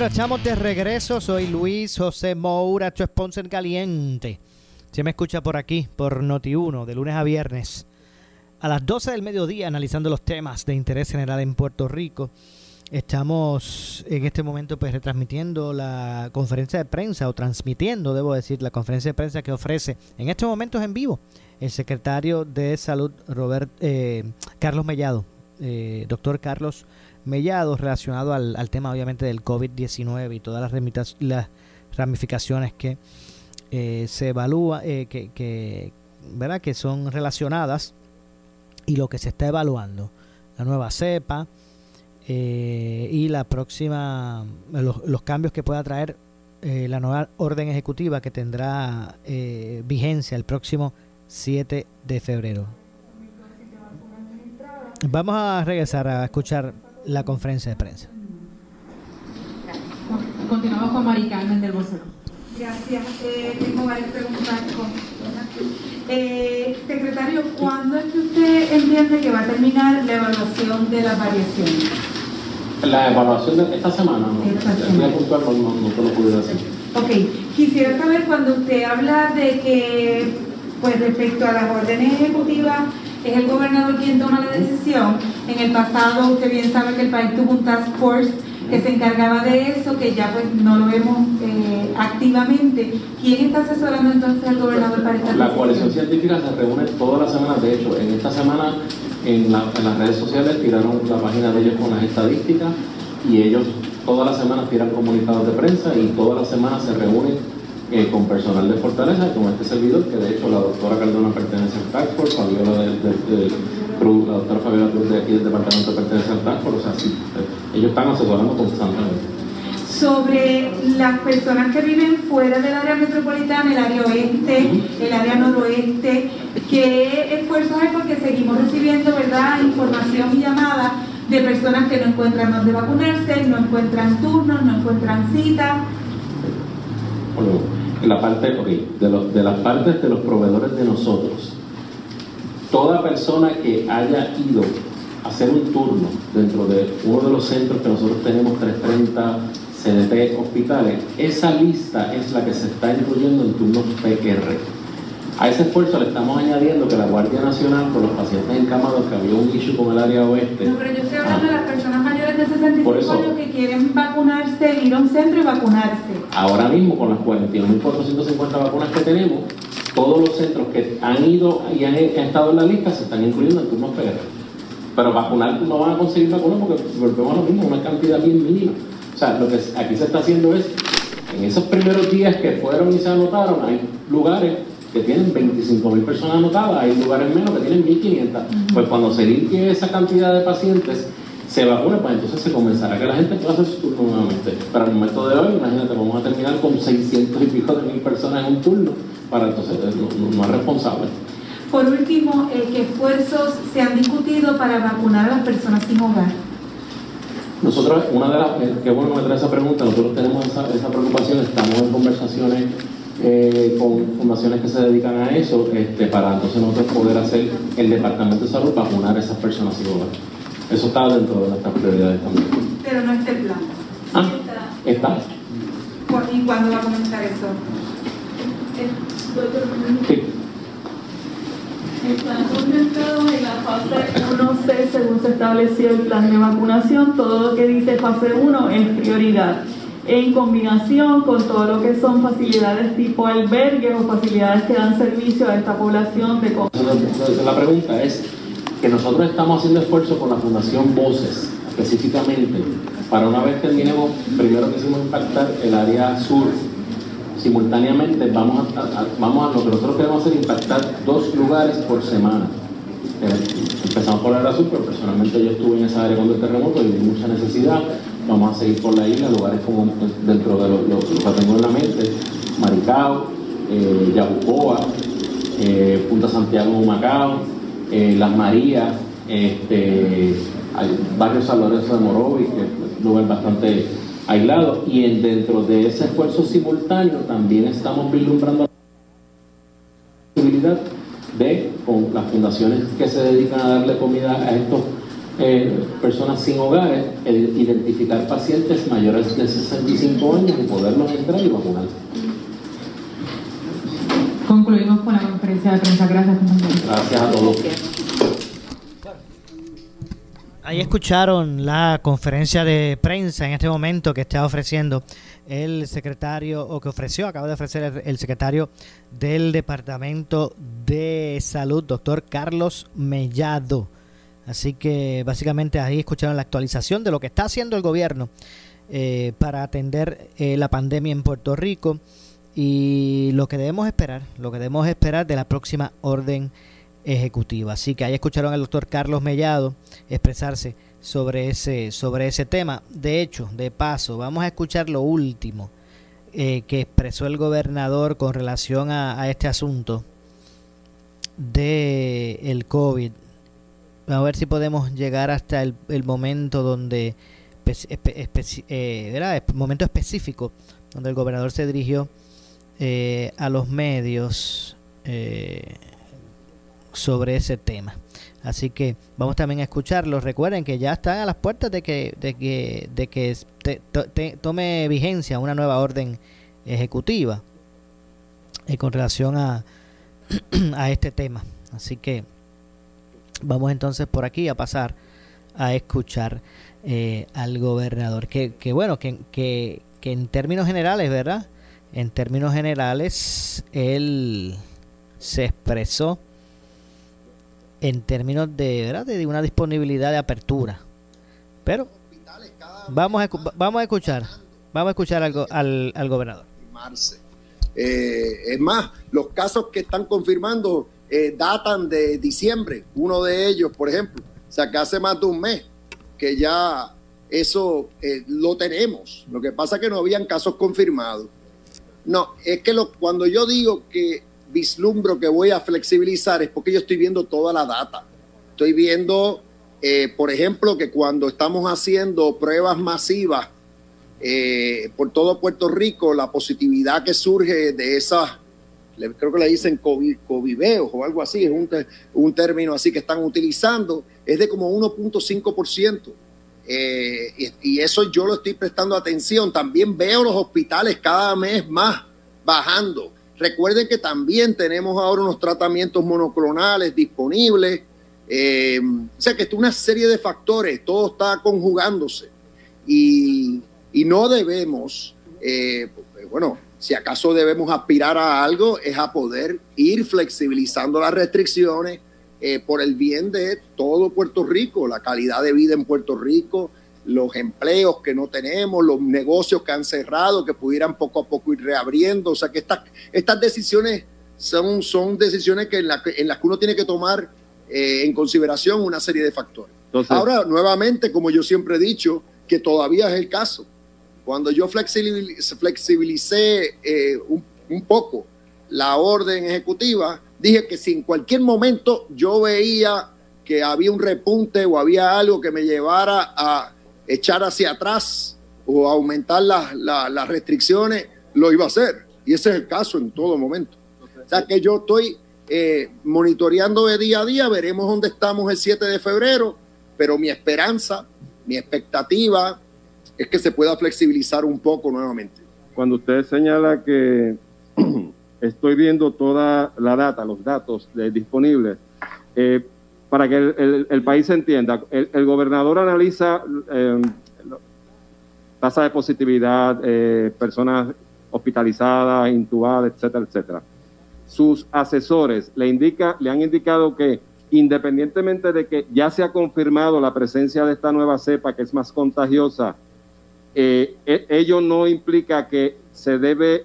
Bueno, estamos de regreso. Soy Luis José Moura, tu sponsor caliente. Se me escucha por aquí, por Noti1, de lunes a viernes, a las 12 del mediodía, analizando los temas de interés general en Puerto Rico. Estamos en este momento pues retransmitiendo la conferencia de prensa o transmitiendo, debo decir, la conferencia de prensa que ofrece en estos momentos en vivo el secretario de Salud Robert eh, Carlos Mellado, eh, doctor Carlos Mellado, relacionado al, al tema obviamente del COVID-19 y todas las, las ramificaciones que eh, se evalúa, eh, que, que, ¿verdad? que son relacionadas y lo que se está evaluando. La nueva cepa eh, y la próxima, los, los cambios que pueda traer eh, la nueva orden ejecutiva que tendrá vigencia el próximo 7 de febrero. Vamos a regresar a escuchar la conferencia de prensa.
Continuamos con Mari Carmen del Vocero.
Gracias. Eh, tengo varias preguntas. con- Eh, secretario, ¿cuándo es que usted entiende que va a terminar la evaluación de las variaciones?
La evaluación de esta semana, no, el día puntual no, no, no.
Ok, quisiera saber cuando usted habla de que, pues respecto a las órdenes ejecutivas, es el gobernador quien toma la decisión. En el pasado, usted bien sabe que el país tuvo un task force que se encargaba de eso, que ya pues no lo vemos eh, activamente. ¿Quién está asesorando entonces al gobernador para esta
La
decisión?
coalición científica se reúne todas las semanas, de hecho, en esta semana en, la- en las redes sociales tiraron la página de ellos con las estadísticas y ellos todas las semanas tiran comunicados de prensa y todas las semanas se reúnen eh, con personal de Fortaleza, con este servidor, que de hecho la doctora Cardona pertenece al Task Force, Fabiola del, del- del Cruz, la doctora Fabiola Cruz de aquí del departamento pertenece al Task Force, o sea, sí, eh, ellos están asesorando constantemente.
sobre las personas que viven fuera del área metropolitana, el área oeste, el área noroeste, ¿qué esfuerzos hay? Porque seguimos recibiendo, ¿verdad?, información y llamadas de personas que no encuentran dónde vacunarse, no encuentran turnos, no encuentran citas.
Bueno, de las partes de los proveedores de nosotros, toda persona que haya ido a hacer un turno dentro de uno de los centros que nosotros tenemos, 330 CDT hospitales, esa lista es la que se está incluyendo en turnos PQR. A ese esfuerzo le estamos añadiendo que la Guardia Nacional, con los pacientes encamados, que había un issue con el área oeste,
No, pero yo estoy hablando de las personas mayores de 65
Por eso-
años que quieren vacunarse, ir a un centro y vacunarse.
Ahora mismo, con las 41.450 vacunas que tenemos, todos los centros que han ido y han, han estado en la lista se están incluyendo en turnos PR. Pero vacunar no van a conseguir vacunas porque volvemos a lo mismo, una cantidad bien mínima. O sea, lo que aquí se está haciendo es, en esos primeros días que fueron y se anotaron, hay lugares que tienen 25.000 personas anotadas, hay lugares menos que tienen 1.500. Pues cuando se limpie esa cantidad de pacientes, se vacuna, pues entonces se comenzará que la gente pueda hacer su turno nuevamente. Pero al momento de hoy, imagínate, vamos a terminar con 600 y pico de mil personas en un turno, para entonces eh, no, es responsable.
Por último, ¿qué esfuerzos se han discutido para vacunar a las personas sin hogar?
Nosotros, una de las, eh, qué bueno que me trae esa pregunta, nosotros tenemos esa, esa preocupación, estamos en conversaciones eh, con fundaciones que se dedican a eso, este, para entonces nosotros poder hacer el Departamento de Salud vacunar a esas personas sin hogar. Eso está dentro de nuestras prioridades también.
Pero no está el plan.
Ah, está.
¿Y cuándo va a comenzar eso?
Están concentrados en la fase 1C según se estableció el plan de vacunación. Todo lo que dice fase 1 es prioridad. En combinación con todo lo que son facilidades tipo albergues o facilidades que dan servicio a esta población de
la pregunta es que nosotros estamos haciendo esfuerzo con la Fundación Voces, específicamente, para una vez terminemos, primero quisimos impactar el área sur, simultáneamente vamos a, a- vamos a lo que nosotros queremos hacer impactar dos lugares por semana. Empezamos por el área sur, pero personalmente yo estuve en esa área cuando el terremoto y vi mucha necesidad. Vamos a seguir por la isla, lugares como eh, dentro de lo, lo- lo que tengo en la mente, Maricao, eh, Yabucoa, eh, Punta Santiago, Humacao, eh, Las Marías, este, barrio San Lorenzo de Morovis, que es un lugar bastante aislado, y en- dentro de ese esfuerzo simultáneo también estamos vislumbrando la posibilidad de, con las fundaciones que se dedican a darle comida a estas personas sin hogares, el identificar pacientes mayores de 65 años y poderlos entrar y vacunar.
Concluimos con la conferencia de prensa. Gracias, compañero.
Gracias a todos.
Ahí escucharon la conferencia de prensa en este momento que está ofreciendo el secretario, o que ofreció, acaba de ofrecer el, el secretario del Departamento de Salud, doctor Carlos Mellado. Así que básicamente ahí escucharon la actualización de lo que está haciendo el gobierno eh, para atender eh, la pandemia en Puerto Rico y lo que debemos esperar, lo que debemos esperar de la próxima orden ejecutiva. Así que ahí escucharon al doctor Carlos Mellado expresarse sobre ese, sobre ese tema. De hecho, de paso, vamos a escuchar lo último eh, que expresó el gobernador con relación a, a este asunto de el COVID. A ver si podemos llegar hasta el, momento donde eh, momento específico donde el gobernador se dirigió eh, a los medios eh, sobre ese tema. Así que vamos también a escucharlo. Recuerden que ya están a las puertas de que de que de que tome vigencia una nueva orden ejecutiva eh, con relación a a este tema. Así que vamos entonces por aquí a pasar a escuchar eh, al gobernador. Que, que bueno, que, que, que en términos generales, ¿verdad? En términos generales, él se expresó en términos de, ¿verdad? de una disponibilidad de apertura. Pero vamos a, vamos a escuchar, vamos a escuchar al, al, al gobernador.
Eh, es más, los casos que están confirmando eh, datan de diciembre, uno de ellos, por ejemplo. O sea, que hace más de un mes que ya eso eh, lo tenemos. Lo que pasa es que no habían casos confirmados. No, es que cuando yo digo que vislumbro que voy a flexibilizar es porque yo estoy viendo toda la data. Estoy viendo, eh, por ejemplo, que cuando estamos haciendo pruebas masivas por todo Puerto Rico, la positividad que surge de esas, creo que le dicen coviveos o algo así, es un, un término así que están utilizando, es de como 1.5%. Eh, y, y eso yo lo estoy prestando atención. También veo los hospitales cada mes más bajando. Recuerden que también tenemos ahora unos tratamientos monoclonales disponibles. Eh, o sea que es una serie de factores, todo está conjugándose. Y, y no debemos, eh, bueno, si acaso debemos aspirar a algo, es a poder ir flexibilizando las restricciones eh, por el bien de todo Puerto Rico, la calidad de vida en Puerto Rico, los empleos que no tenemos, los negocios que han cerrado, que pudieran poco a poco ir reabriendo. O sea que estas, estas decisiones son, son decisiones que en, la en las que uno tiene que tomar eh, en consideración una serie de factores. Ahora, nuevamente, como yo siempre he dicho, que todavía es el caso. Cuando yo flexibilicé eh, un, un poco la orden ejecutiva, dije que si en cualquier momento yo veía que había un repunte o había algo que me llevara a echar hacia atrás o aumentar las, las- restricciones, lo iba a hacer. Y ese es el caso en todo momento. O sea que yo estoy eh, monitoreando de día a día, veremos dónde estamos el 7 de febrero, pero mi esperanza, mi expectativa es que se pueda flexibilizar un poco nuevamente.
cuando usted señala que estoy viendo toda la data, los datos eh, disponibles, eh, para que el, país entienda, el, el gobernador analiza eh, tasa de positividad, eh, personas hospitalizadas, intubadas, etcétera, etcétera. Sus asesores le, indica, le han indicado que independientemente de que ya se ha confirmado la presencia de esta nueva cepa que es más contagiosa, eh, e- ello no implica que se debe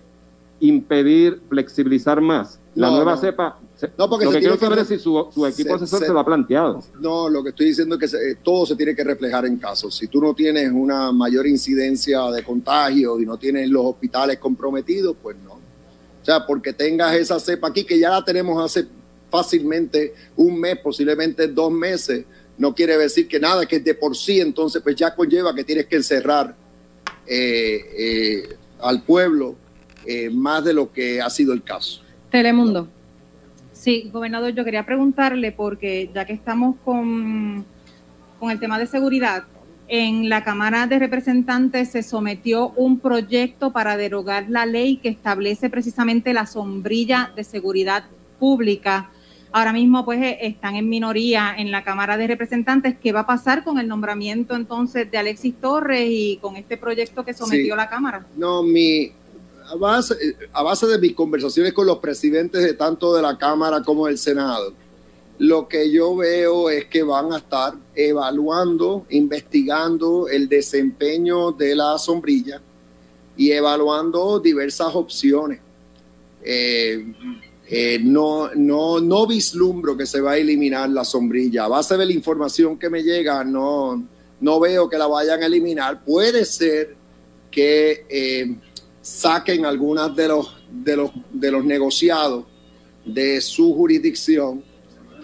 impedir flexibilizar más. La
No,
nueva
no.
cepa, se-
No, porque
lo
se
que quiero
tiene que
saber es si su, su equipo
se-
asesor
se-
se lo ha planteado.
No, lo que estoy diciendo es que se- eh, todo se tiene que reflejar en casos. Si tú no tienes una mayor incidencia de contagio y no tienes los hospitales comprometidos, pues no. O sea, porque tengas esa cepa aquí, que ya la tenemos hace fácilmente un mes, posiblemente dos meses, no quiere decir que nada, que de por sí entonces pues ya conlleva que tienes que encerrar eh, eh, al pueblo eh, más de lo que ha sido el caso.
Telemundo. Sí, gobernador, yo quería preguntarle, porque ya que estamos con, con el tema de seguridad, en la Cámara de Representantes se sometió un proyecto para derogar la ley que establece precisamente la sombrilla de seguridad pública. Ahora mismo, pues, eh, están en minoría en la Cámara de Representantes. ¿Qué va a pasar con el nombramiento entonces de Alexis Torres y con este proyecto que sometió
Sí.
la Cámara?
No, mi, a, base, a base de mis conversaciones con los presidentes de tanto de la Cámara como del Senado, lo que yo veo es que van a estar evaluando, investigando el desempeño de la sombrilla y evaluando diversas opciones. Eh, eh, no, no, no vislumbro que se va a eliminar la sombrilla. A base de la información que me llega, no, no veo que la vayan a eliminar. Puede ser que eh, saquen algunas de los, de, los, de los negociados de su jurisdicción,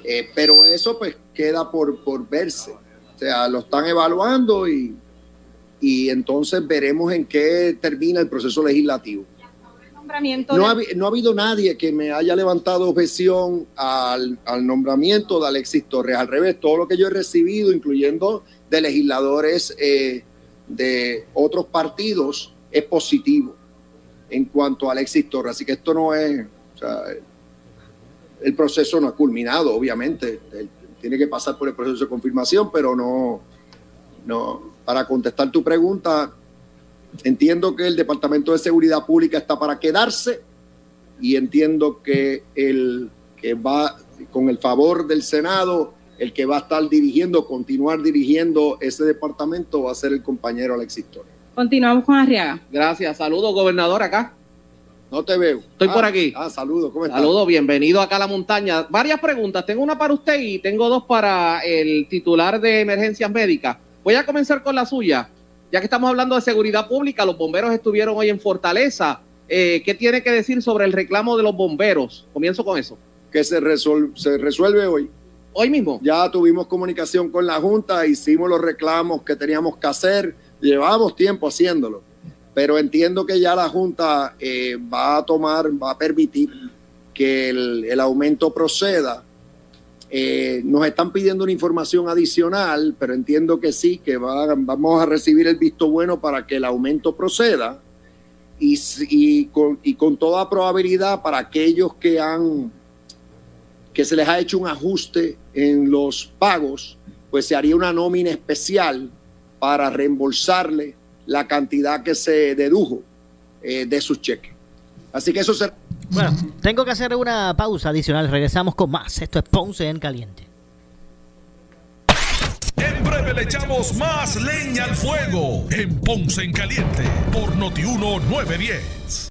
eh, pero eso pues queda por, por verse. O sea, lo están evaluando y, y entonces veremos en qué termina el proceso legislativo.
Nombramiento
No ha, no ha habido nadie que me haya levantado objeción al, al nombramiento de Alexis Torres. Al revés, todo lo que yo he recibido, incluyendo de legisladores eh, de otros partidos, es positivo en cuanto a Alexis Torres. Así que esto no es, o sea, el proceso no ha culminado, obviamente. Él tiene que pasar por el proceso de confirmación, pero no, no. Para contestar tu pregunta, entiendo que el Departamento de Seguridad Pública está para quedarse y entiendo que el que va con el favor del Senado, el que va a estar dirigiendo, continuar dirigiendo ese departamento va a ser el compañero Alexis Torres.
Continuamos con Arriaga.
Gracias. Saludos, gobernador, acá.
No te veo.
Estoy
Ah,
por aquí.
Ah, saludos, ¿cómo estás?
Saludos, bienvenido acá a la montaña. Varias preguntas. Tengo una para usted y tengo dos para el titular de emergencias médicas. Voy a comenzar con la suya. Ya que estamos hablando de seguridad pública, los bomberos estuvieron hoy en Fortaleza. Eh, ¿Qué tiene que decir sobre el reclamo de los bomberos? Comienzo con eso.
Que se, resuelve hoy.
Hoy mismo.
Ya tuvimos comunicación con la Junta, hicimos los reclamos que teníamos que hacer, llevamos tiempo haciéndolo, pero entiendo que ya la Junta eh, va a tomar, va a permitir que el, el aumento proceda. Eh, nos están pidiendo una información adicional, pero entiendo que sí, que va- vamos a recibir el visto bueno para que el aumento proceda. Y, y con, y con toda probabilidad para aquellos que han que se les ha hecho un ajuste en los pagos, pues se haría una nómina especial para reembolsarle la cantidad que se dedujo eh, de sus cheques. Así que eso se...
Bueno, tengo que hacer una pausa adicional. Regresamos con más. Esto es Ponce en Caliente.
En breve le echamos más leña al fuego en Ponce en Caliente por Notiuno 910.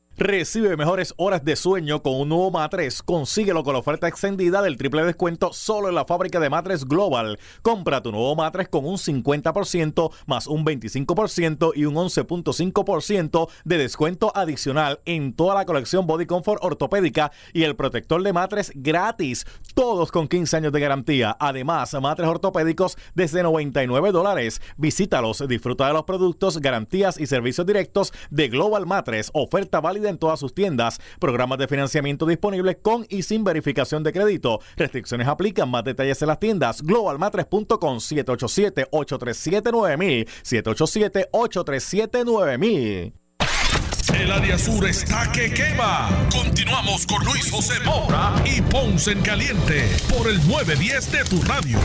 Recibe mejores horas de sueño con un nuevo matres. Consíguelo con la oferta extendida del triple descuento solo en la fábrica de matres Global. Compra tu nuevo matres con un 50% más un 25% y un 11.5% de descuento adicional en toda la colección Body Comfort ortopédica y el protector de matres gratis. Todos con 15 años de garantía. Además, matres ortopédicos desde 99 dólares. Visítalos, disfruta de los productos, garantías y servicios directos de Global Matres. Oferta válida en todas sus tiendas. Programas de financiamiento disponibles con y sin verificación de crédito. Restricciones aplican. Más detalles en las tiendas. Globalmatres.com 787-837-9000. 787-837-9000.
El área sur está que quema. Continuamos con Luis José Moura y Ponce en Caliente por el 910 de tu radio.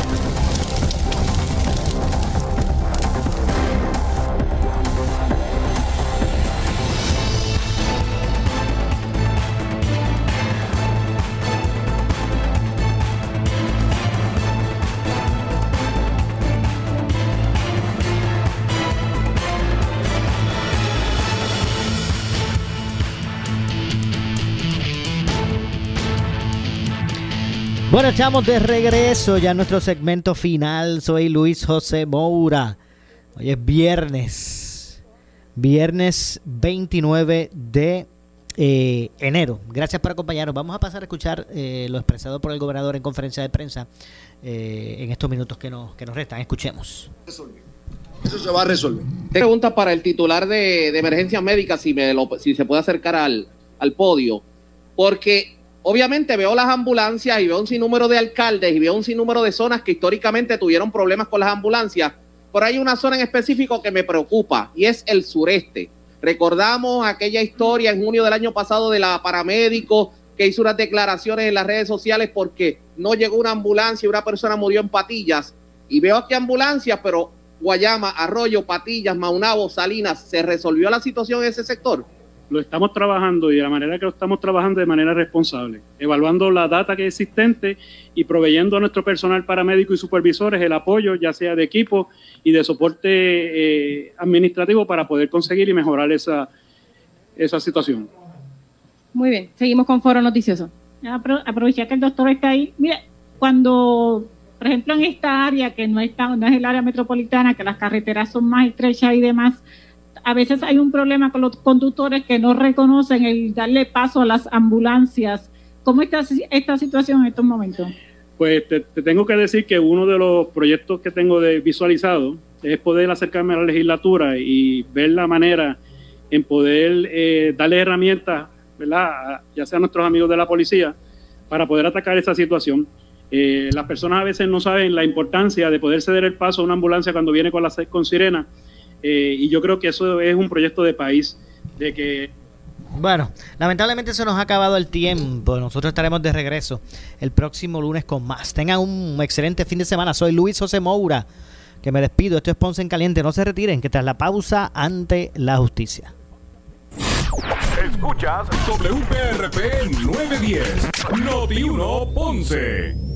Bueno, estamos de regreso ya en nuestro segmento final. Soy Luis José Moura. Hoy es viernes. Viernes 29 de eh, enero. Gracias por acompañarnos. Vamos a pasar a escuchar eh, lo expresado por el gobernador en conferencia de prensa eh, en estos minutos que nos, que nos restan. Escuchemos.
Eso se va a resolver.
Pregunta para el titular de, de emergencias médicas, si, me lo- si se puede acercar al, al podio. Porque obviamente veo las ambulancias y veo un sinnúmero de alcaldes y veo un sinnúmero de zonas que históricamente tuvieron problemas con las ambulancias. Pero hay una zona en específico que me preocupa y es el sureste. Recordamos aquella historia en junio del año pasado de la paramédico que hizo unas declaraciones en las redes sociales porque no llegó una ambulancia y una persona murió en Patillas. Y veo aquí ambulancias, pero Guayama, Arroyo, Patillas, Maunabo, Salinas, ¿se resolvió la situación en ese sector?
Lo estamos trabajando y de la manera que lo estamos trabajando de manera responsable, evaluando la data que es existente y proveyendo a nuestro personal paramédico y supervisores el apoyo, ya sea de equipo y de soporte eh, administrativo para poder conseguir y mejorar esa, esa situación.
Muy bien, seguimos con Foro Noticioso.
Apro- aprovechar que el doctor está ahí. Mire, cuando, por ejemplo, en esta área que no, está, no es el área metropolitana, que las carreteras son más estrechas y demás, a veces hay un problema con los conductores que no reconocen el darle paso a las ambulancias. ¿Cómo está esta situación en estos momentos?
Pues te, te tengo que decir que uno de los proyectos que tengo de visualizado es poder acercarme a la legislatura y ver la manera en poder eh, darle herramientas, ¿verdad? Ya sea a nuestros amigos de la policía, para poder atacar esa situación. Eh, las personas a veces no saben la importancia de poder ceder el paso a una ambulancia cuando viene con la con sirena, eh, y yo creo que eso es un proyecto de país, de que
Bueno, lamentablemente se nos ha acabado el tiempo. Nosotros estaremos de regreso el próximo lunes con más. Tengan un excelente fin de semana. Soy Luis José Moura, que me despido. Esto es Ponce en Caliente. No se retiren, que tras la pausa ante la justicia.
Escuchas WPRP 910, Noti 1 Ponce.